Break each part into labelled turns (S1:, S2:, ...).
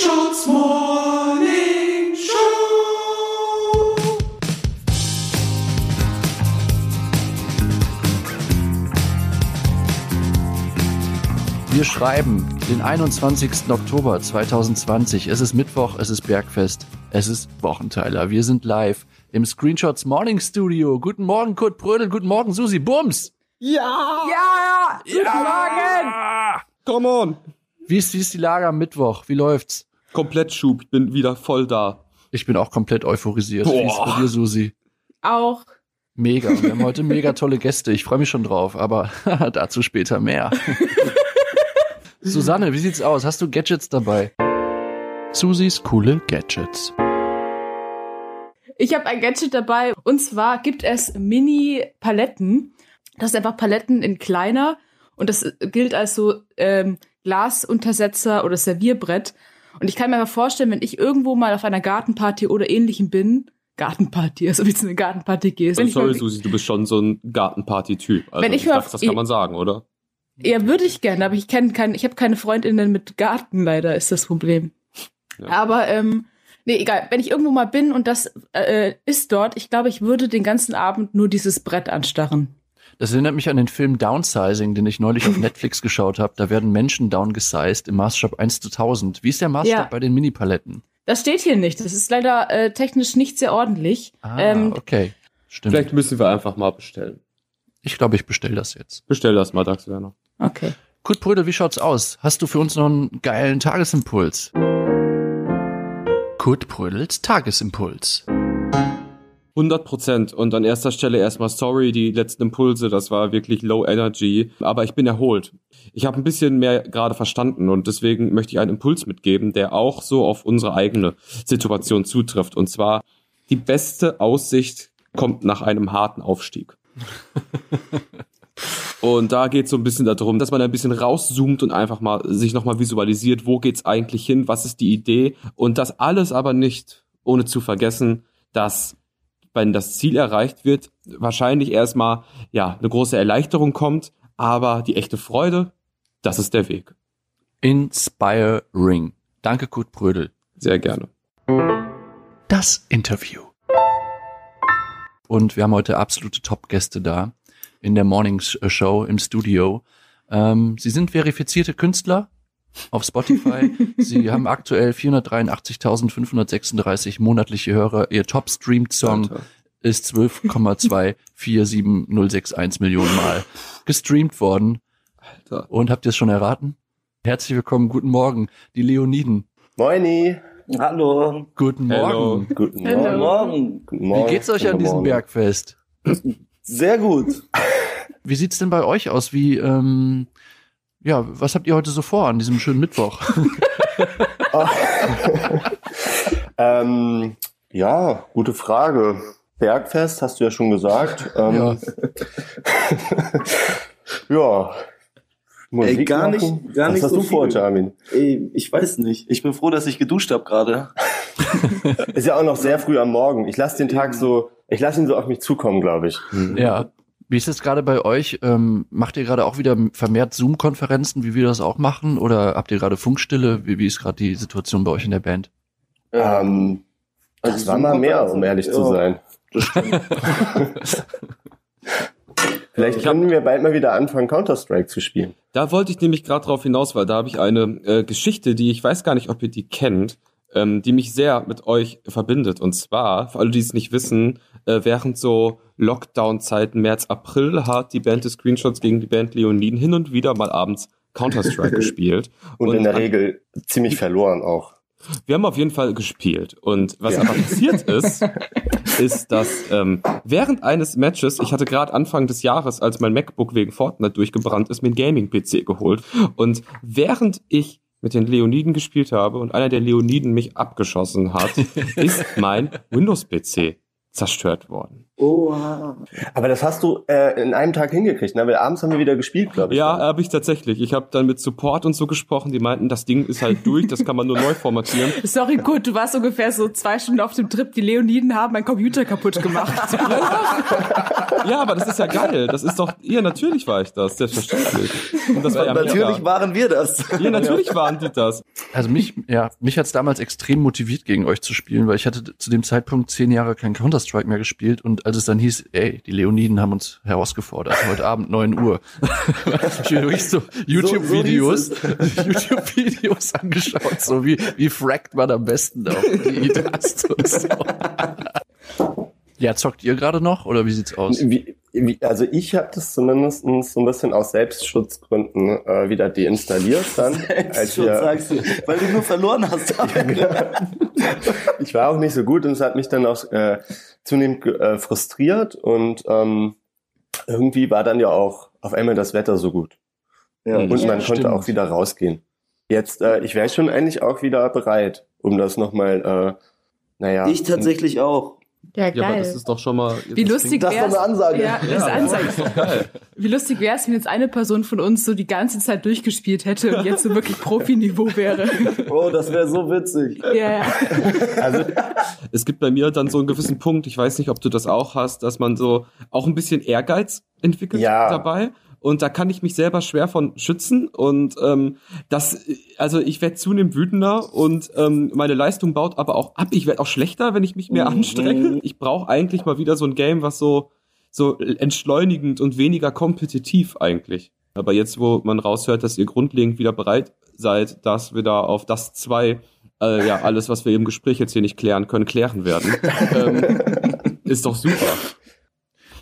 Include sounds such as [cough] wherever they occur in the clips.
S1: Screenshots Morning Show.
S2: Wir schreiben den 21. Oktober 2020. Es ist Mittwoch, es ist Bergfest, es ist Wochenteiler. Wir sind live im Screenshots Morning Studio. Guten Morgen, Kurt Brödel. Guten Morgen, Susi Bums.
S3: Ja!
S2: Ja! Guten Morgen!
S3: Come on!
S2: Wie ist, wie ist die Lage am Mittwoch? Wie läuft's?
S3: Komplett Schub, ich bin wieder voll da.
S2: Ich bin auch komplett euphorisiert. Wie ist bei dir, Susi?
S4: Auch.
S2: Mega. Wir haben heute mega tolle Gäste. Ich freue mich schon drauf, aber [laughs] dazu später mehr. [laughs] Susanne, wie sieht's aus? Hast du Gadgets dabei? Susis coole Gadgets.
S4: Ich habe ein Gadget dabei und zwar gibt es Mini-Paletten. Das sind einfach Paletten in kleiner und das gilt als so ähm, Glasuntersetzer oder Servierbrett. Und ich kann mir aber vorstellen, wenn ich irgendwo mal auf einer Gartenparty oder ähnlichem bin, Gartenparty, also wie zu einer Gartenparty gehst. ich
S3: Sorry,
S4: mal-
S3: Susi, du bist schon so ein Gartenparty-Typ. Also,
S4: Wenn ich
S3: ich
S4: mal
S3: dachte, das kann man sagen, oder?
S4: Ja, würde ich gerne, aber ich kenne keinen, ich habe keine Freundinnen mit Garten, leider ist das Problem.
S3: Ja.
S4: Aber ähm, nee, egal. Wenn ich irgendwo mal bin und das äh, ist dort, ich glaube, ich würde den ganzen Abend nur dieses Brett anstarren.
S2: Das erinnert mich an den Film Downsizing, den ich neulich auf Netflix [laughs] geschaut habe. Da werden Menschen downgesized im Maßstab 1 zu 1000. Wie ist der Maßstab
S4: Ja.
S2: bei den Mini-Paletten?
S4: Das steht hier nicht. Das ist leider äh, technisch nicht sehr ordentlich.
S2: Ah,
S4: ähm,
S2: okay. Stimmt.
S3: Vielleicht müssen wir einfach mal bestellen.
S2: Ich glaube, ich bestelle das jetzt.
S3: Bestell das mal, Dax Werner.
S4: okay.
S2: Kurt Brödel, wie schaut's aus? Hast du für uns noch einen geilen Tagesimpuls? Kurt Brödels Tagesimpuls.
S3: 100 Prozent. Und an erster Stelle erstmal sorry, die letzten Impulse, das war wirklich low energy. Aber ich bin erholt. Ich habe ein bisschen mehr gerade verstanden und deswegen möchte ich einen Impuls mitgeben, der auch so auf unsere eigene Situation zutrifft. Und zwar, die beste Aussicht kommt nach einem harten Aufstieg. [laughs] Und da geht es so ein bisschen darum, dass man ein bisschen rauszoomt und einfach mal sich nochmal visualisiert, wo geht's eigentlich hin, was ist die Idee und das alles aber nicht, ohne zu vergessen, dass wenn das Ziel erreicht wird, wahrscheinlich erstmal ja eine große Erleichterung kommt, aber die echte Freude, das ist der Weg.
S2: Inspiring. Danke, Kurt Brödel.
S3: Sehr gerne.
S2: Das Interview. Und wir haben heute absolute Top-Gäste da in der Mornings Show im Studio. Ähm, Sie sind verifizierte Künstler auf Spotify. [laughs] Sie haben aktuell 483.536 monatliche Hörer. Ihr Top-Streamed-Song ist 12,247061 Millionen Mal gestreamt worden.
S3: Alter.
S2: Und habt ihr es schon erraten? Herzlich willkommen, guten Morgen, die Leoniden.
S5: Moini. Hallo.
S2: Guten
S3: Hello.
S2: Morgen.
S5: Guten
S4: Hallo.
S5: Morgen. Morgen. Guten Morgen.
S2: Wie geht's euch an
S5: Guten
S2: diesem
S5: Morgen.
S2: Bergfest?
S5: Sehr gut.
S2: Wie sieht's denn bei euch aus? Wie, ähm, ja, was habt ihr heute so vor an diesem schönen Mittwoch? [laughs] [laughs]
S5: ähm, ja, gute Frage. Bergfest, hast du ja schon gesagt. Ähm, [laughs] ja. Musik
S6: Ey, gar
S5: machen.
S6: nicht- gar
S5: Was
S6: nicht
S5: hast
S6: so
S5: du vor. Jamin?
S6: Ey, ich weiß nicht. Ich bin froh, dass ich geduscht habe gerade.
S5: Ist ja auch noch sehr früh am Morgen. Ich lasse den Tag so, ich lasse ihn so auf mich zukommen, glaube ich.
S2: ja. Wie ist es gerade bei euch? Ähm, macht ihr gerade auch wieder vermehrt Zoom-Konferenzen, wie wir das auch machen? Oder habt ihr gerade Funkstille? Wie, wie ist gerade die Situation bei euch in der Band?
S5: Ähm,
S6: Also
S5: das war mal mehr, um ehrlich zu
S6: Ja.
S5: sein.
S6: Das stimmt. [laughs]
S5: Vielleicht können wir bald mal wieder anfangen, Counter-Strike zu spielen.
S3: Da wollte ich nämlich gerade drauf hinaus, weil da habe ich eine äh, Geschichte, die ich weiß gar nicht, ob ihr die kennt, ähm, die mich sehr mit euch verbindet. Und zwar, für alle, die es nicht wissen, äh, während so Lockdown-Zeiten März, April hat die Band des Screenshots gegen die Band Leoniden hin und wieder mal abends Counter-Strike [laughs] gespielt.
S5: Und, in der Regel ziemlich verloren auch.
S3: Wir haben auf jeden Fall gespielt. Und was
S5: Ja.
S3: aber passiert [laughs] ist, ist, dass ähm, während eines Matches, ich hatte gerade Anfang des Jahres, als mein MacBook wegen Fortnite durchgebrannt ist, mir einen Gaming-PC geholt. Und während ich mit den Leoniden gespielt habe und einer der Leoniden mich abgeschossen hat, [laughs] ist mein Windows-PC zerstört worden.
S6: Oha.
S5: Aber das hast du äh, in einem Tag hingekriegt, ne? Weil abends haben wir wieder gespielt, glaube ich.
S3: Ja, habe ich tatsächlich. Ich habe dann mit Support und so gesprochen. Die meinten, das Ding ist halt durch, das kann man nur neu formatieren. [laughs]
S4: Sorry, gut, du warst ungefähr so zwei Stunden auf dem Trip. Die Leoniden haben meinen Computer kaputt gemacht. [laughs]
S3: Ja, aber das ist ja geil. Das ist doch, ja, natürlich war ich das, selbstverständlich. Und das war ja
S6: Natürlich
S3: mega.
S6: waren wir das.
S3: Ja, natürlich waren die das.
S2: Also mich, ja, mich hat's damals extrem motiviert, gegen euch zu spielen, weil ich hatte zu dem Zeitpunkt zehn Jahre kein Counter-Strike mehr gespielt und als es dann hieß, ey, die Leoniden haben uns herausgefordert, heute Abend 9 Uhr. ich mir wirklich so YouTube-Videos, [laughs] YouTube-Videos angeschaut, so wie, wie frackt man am besten auf die [laughs] so. Ja, zockt ihr gerade noch oder wie sieht's aus?
S5: Wie, wie, also ich habe das zumindest so ein bisschen aus Selbstschutzgründen äh, wieder deinstalliert dann. [laughs] als
S6: Schon
S5: wir,
S6: sagst du, weil du nur verloren hast. [laughs]
S5: ich war auch nicht so gut und es hat mich dann auch äh, zunehmend äh, frustriert und ähm, irgendwie war dann ja auch auf einmal das Wetter so gut
S6: ja.
S5: und
S2: Ja,
S5: man
S2: stimmt.
S5: konnte auch wieder rausgehen. Jetzt, äh, ich wäre schon eigentlich auch wieder bereit, um das nochmal, äh, naja.
S6: Ich tatsächlich auch.
S4: Ja,
S3: Ja, aber das ist doch schon mal.
S4: Wie
S3: das
S4: lustig
S6: Das ist eine Ansage.
S4: Ja,
S3: Ja,
S4: Ansage.
S3: das ist doch geil.
S4: Wie lustig wäre es, wenn jetzt eine Person von uns so die ganze Zeit durchgespielt hätte und jetzt so wirklich Profiniveau wäre. [laughs]
S6: Oh, das wäre so witzig.
S4: Ja, ja.
S5: Also,
S3: Es gibt bei mir dann so einen gewissen Punkt, ich weiß nicht, ob du das auch hast, dass man so auch ein bisschen Ehrgeiz entwickelt
S5: Ja.
S3: dabei. Und da kann ich mich selber schwer von schützen. Und ähm, das, also ich werde zunehmend wütender und ähm, meine Leistung baut aber auch ab. Ich werde auch schlechter, wenn ich mich mehr
S6: Mhm.
S3: anstrenge. Ich brauche eigentlich mal wieder so ein Game, was so, so entschleunigend und weniger kompetitiv eigentlich. Aber jetzt, wo man raushört, dass ihr grundlegend wieder bereit seid, dass wir da auf das zwei äh, ja, alles, was wir im Gespräch jetzt hier nicht klären können, klären werden. [laughs] ähm, ist doch super.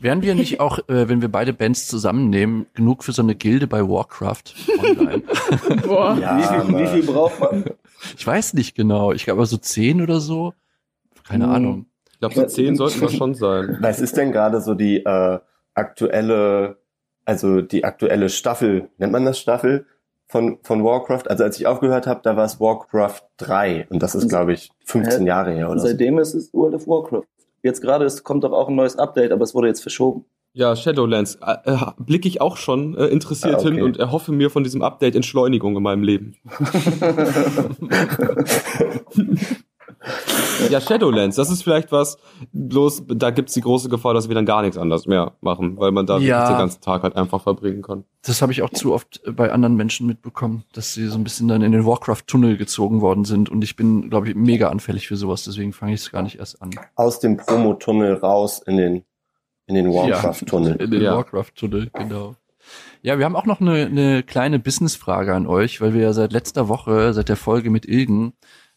S2: Wären wir nicht auch, äh, wenn wir beide Bands zusammennehmen, genug für so eine Gilde bei Warcraft online? [laughs]
S4: Boah.
S5: ja,
S6: wie, viel, wie viel braucht man?
S2: Ich weiß nicht genau. Ich glaube, so zehn oder so. Keine
S6: Hm.
S2: Ahnung.
S3: Ich glaube, so zehn sollten wir schon sein. [laughs]
S5: Was ist denn gerade so die äh, aktuelle, also die aktuelle Staffel, nennt man das Staffel von, von Warcraft? Also als ich aufgehört habe, da war es Warcraft 3 und das ist, glaube ich, 15
S6: Hä?
S5: Jahre her oder so.
S6: Seitdem ist es World of Warcraft. Jetzt gerade ist- kommt doch auch ein neues Update, aber es wurde jetzt verschoben.
S3: Ja, Shadowlands äh, äh, blicke ich auch schon äh, interessiert
S5: Ah, okay.
S3: hin und erhoffe mir von diesem Update Entschleunigung in meinem Leben. [laughs] [laughs] ja, Shadowlands, das ist vielleicht was, bloß da gibt's die große Gefahr, dass wir dann gar nichts anderes mehr machen, weil man da
S2: Ja.
S3: den ganzen Tag halt einfach verbringen kann.
S2: Das habe ich auch zu oft bei anderen Menschen mitbekommen, dass sie so ein bisschen dann in den Warcraft-Tunnel gezogen worden sind. Und ich bin, glaube ich, mega anfällig für sowas. Deswegen fange ich es gar nicht erst an.
S5: Aus dem Promotunnel raus in den, in den Warcraft-Tunnel.
S2: In den
S3: Ja.
S2: Warcraft-Tunnel, genau. Ja, wir haben auch noch eine, eine kleine Business-Frage an euch, weil wir ja seit letzter Woche, seit der Folge mit Ilgen,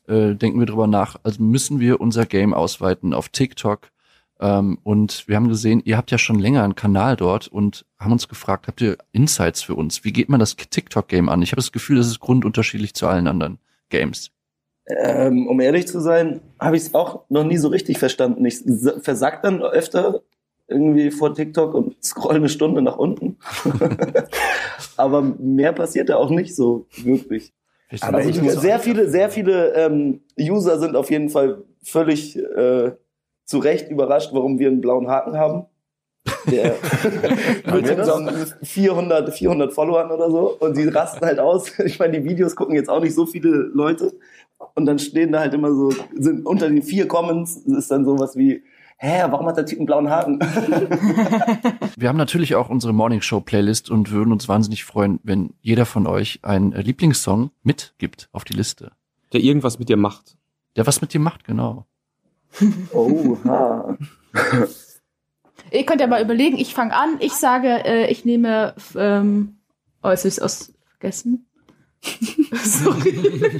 S2: äh, denken wir drüber nach, also müssen wir unser Game ausweiten auf TikTok. Ähm, und wir haben gesehen, ihr habt ja schon länger einen Kanal dort und haben uns gefragt, habt ihr Insights für uns? Wie geht man das TikTok-Game an? Ich habe das Gefühl, das ist grundunterschiedlich zu allen anderen Games.
S6: Ähm, um ehrlich zu sein, habe ich es auch noch nie so richtig verstanden. Ich versack dann öfter irgendwie vor TikTok und scroll eine Stunde nach unten. [laughs] Aber mehr passiert da auch nicht so wirklich.
S5: Aber
S6: Also
S5: ich muss
S6: sehr viele, sehr viele ähm, User sind auf jeden Fall völlig äh, zu Recht überrascht, warum wir einen blauen Haken haben. Der [laughs]
S5: Haben
S6: mit
S5: wir das?
S6: unseren 400, 400 Followern oder so. Und die rasten halt aus. [laughs] Ich meine, die Videos gucken jetzt auch nicht so viele Leute. Und dann stehen da halt immer so, sind unter den vier Comments ist dann sowas wie, hä, warum hat der Typ einen blauen Haken? [laughs]
S2: Wir haben natürlich auch unsere Morning Show Playlist und würden uns wahnsinnig freuen, wenn jeder von euch einen Lieblingssong mitgibt auf die Liste.
S3: Der irgendwas mit dir macht.
S2: Der was mit dir macht, genau.
S6: Oha. [laughs]
S4: Ihr könnt ja mal überlegen, ich fange an, ich sage, äh, ich nehme, ähm, oh, jetzt ist aus vergessen. [laughs] Sorry.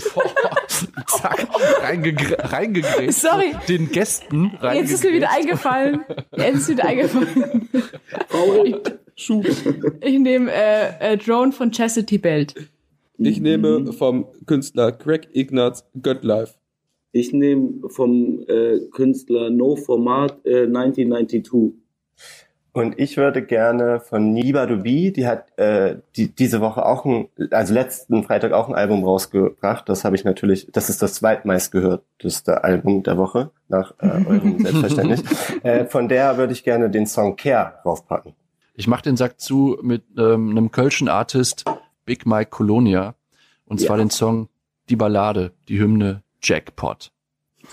S4: [laughs]
S2: Zack, reingegr reingegrätscht.
S4: Sorry.
S2: Den Gästen
S4: Jetzt ist mir wieder eingefallen. Jetzt ist wieder eingefallen.
S3: Schuh.
S4: Ich nehme äh, äh, Drone von Chastity Belt.
S3: Ich nehme vom Künstler Craig Ignatz Göttlife.
S6: Ich nehme vom äh, Künstler No Format äh, 1992.
S5: Und ich würde gerne von Niba Dubi, die hat äh, die, diese Woche auch ein, also letzten Freitag auch ein Album rausgebracht. Das habe ich natürlich, das ist das zweitmeistgehörteste Album der Woche, nach äh, eurem [laughs] selbstverständlich. äh, von der würde ich gerne den Song Care raufpacken.
S2: Ich mache den Sack zu mit ähm, einem kölschen Artist, Big Mike Colonia. Und zwar
S5: Ja.
S2: den Song Die Ballade, die Hymne Jackpot.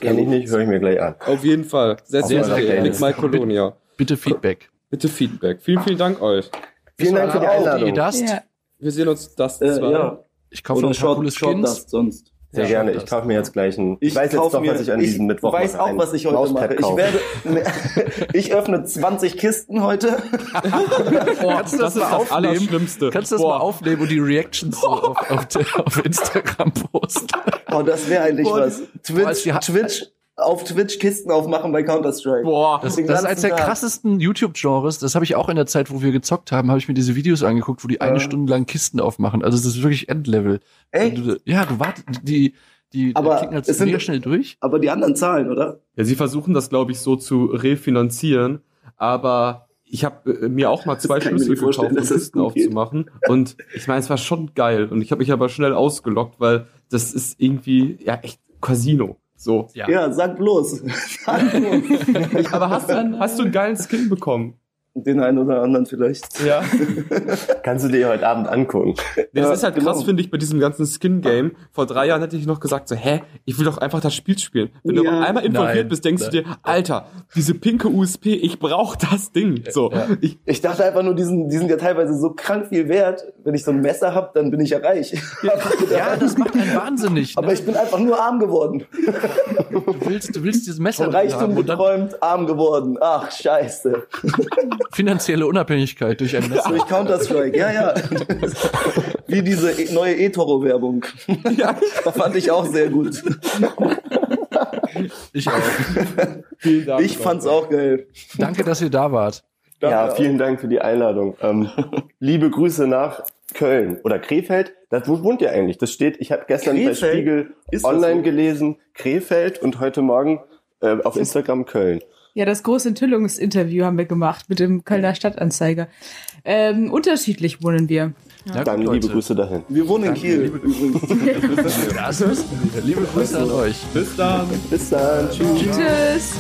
S5: Kenn ich nicht, höre ich mir gleich an.
S3: Auf jeden Fall. Sehr, sehr, sehr.
S5: Playlist.
S3: Nick Mike Colonia.
S2: Bitte Feedback.
S3: Bitte Feedback. Vielen, vielen Dank euch.
S5: Vielen Dank für die Einladung.
S2: Das,
S4: Ja.
S3: Wir sehen uns das
S6: Äh,
S3: zwei.
S6: ja.
S2: Ich kaufe noch ein paar
S6: Short,
S2: coole
S6: Short
S2: Skins.
S6: Dust sonst.
S5: Sehr
S2: Ja,
S5: gerne.
S2: das-
S5: Ich kaufe mir jetzt gleich ein. Ich,
S6: Ich
S5: weiß jetzt doch,
S6: mir,
S5: was ich an diesem Mittwoch
S6: weiß
S5: mache.
S6: auch, was ich heute
S5: Mauspad
S6: mache. Ich werde, [laughs] ich öffne 20 Kisten heute. [laughs]
S2: Kannst du das,
S3: das ist
S2: mal
S3: das
S2: aufnehmen?
S3: Allerschlimmste.
S2: Kannst du das
S3: Boah.
S2: mal aufnehmen und die Reactions so auf, auf, der- auf Instagram posten?
S6: Oh, das wäre eigentlich
S2: Boah,
S6: was. Twitch, Twitch, auf Twitch Kisten aufmachen bei Counter-Strike.
S3: Boah.
S2: Das, das ist eines der
S6: Tag.
S2: krassesten YouTube-Genres. Das habe ich auch in der Zeit, wo wir gezockt haben, habe ich mir diese Videos angeguckt, wo die eine
S6: Ja.
S2: Stunde lang Kisten aufmachen. Also das ist wirklich Endlevel.
S6: Echt?
S2: Du, ja, du wartest, die, die
S6: Aber
S2: klicken halt
S6: es sind-
S2: mega schnell durch.
S6: Aber die anderen Zahlen, oder?
S3: Ja, sie versuchen das, glaube ich, so zu refinanzieren, aber ich habe äh, mir auch mal zwei Schlüssel gekauft, um Kisten aufzumachen. Und ich meine, es war schon geil. Und ich habe mich aber schnell ausgelockt, weil das ist irgendwie ja echt Casino. So.
S2: Ja.
S6: Ja, sag bloß. [laughs] Sag bloß. [laughs]
S3: Aber hast du, hast du einen geilen Skin bekommen?
S6: Den einen oder anderen vielleicht.
S3: Ja. [laughs]
S5: Kannst du dir heute Abend angucken.
S3: Das
S6: Ja,
S3: ist halt
S6: genau.
S3: krass, finde ich, bei diesem ganzen Skin-Game. Vor drei Jahren hätte ich noch gesagt, so, hä, ich will doch einfach das Spiel spielen. Wenn du
S6: Ja.
S3: aber einmal involviert
S2: Nein.
S3: bist, denkst du dir, Alter, diese pinke USP, ich brauch das Ding. So,
S2: Ja.
S3: ich,
S6: Ich dachte einfach nur, die sind, die sind ja teilweise so krank viel wert. Wenn ich so ein Messer hab, dann bin ich ja reich.
S2: Ja, [laughs] das macht einen wahnsinnig.
S6: Aber
S2: Ne?
S6: ich bin einfach nur arm geworden.
S2: Du willst, du willst dieses Messer
S6: Von Reichtum
S2: haben
S6: geträumt, arm geworden. Ach, scheiße. [laughs]
S2: finanzielle Unabhängigkeit durch ein Messer.
S6: Durch Counter-Strike, ja, ja. [laughs] Wie diese e- neue eToro-Werbung.
S3: ja,
S6: Da fand ich auch sehr gut.
S2: Ich auch.
S3: vielen Dank.
S6: Ich fand's auch geil.
S2: Danke, dass ihr da wart.
S5: Ja, vielen Dank für die Einladung. Ähm, liebe Grüße nach Köln oder Krefeld. Das, wo wohnt ihr eigentlich? Das steht, ich habe gestern bei
S6: Krefeld?
S5: Spiegel
S6: Ist das
S5: online
S6: so?
S5: gelesen, Krefeld und heute Morgen äh, auf Instagram Köln.
S4: Ja, das große Enthüllungsinterview haben wir gemacht mit dem Kölner Stadtanzeiger. Ähm, unterschiedlich wohnen wir.
S2: Ja,
S5: Dann liebe
S2: Leute.
S5: Grüße dahin.
S6: Wir wohnen in Kiel
S2: wir. [laughs] Liebe Grüße an euch.
S3: Bis dann.
S5: Bis dann. Tschüss.
S4: Tschüss.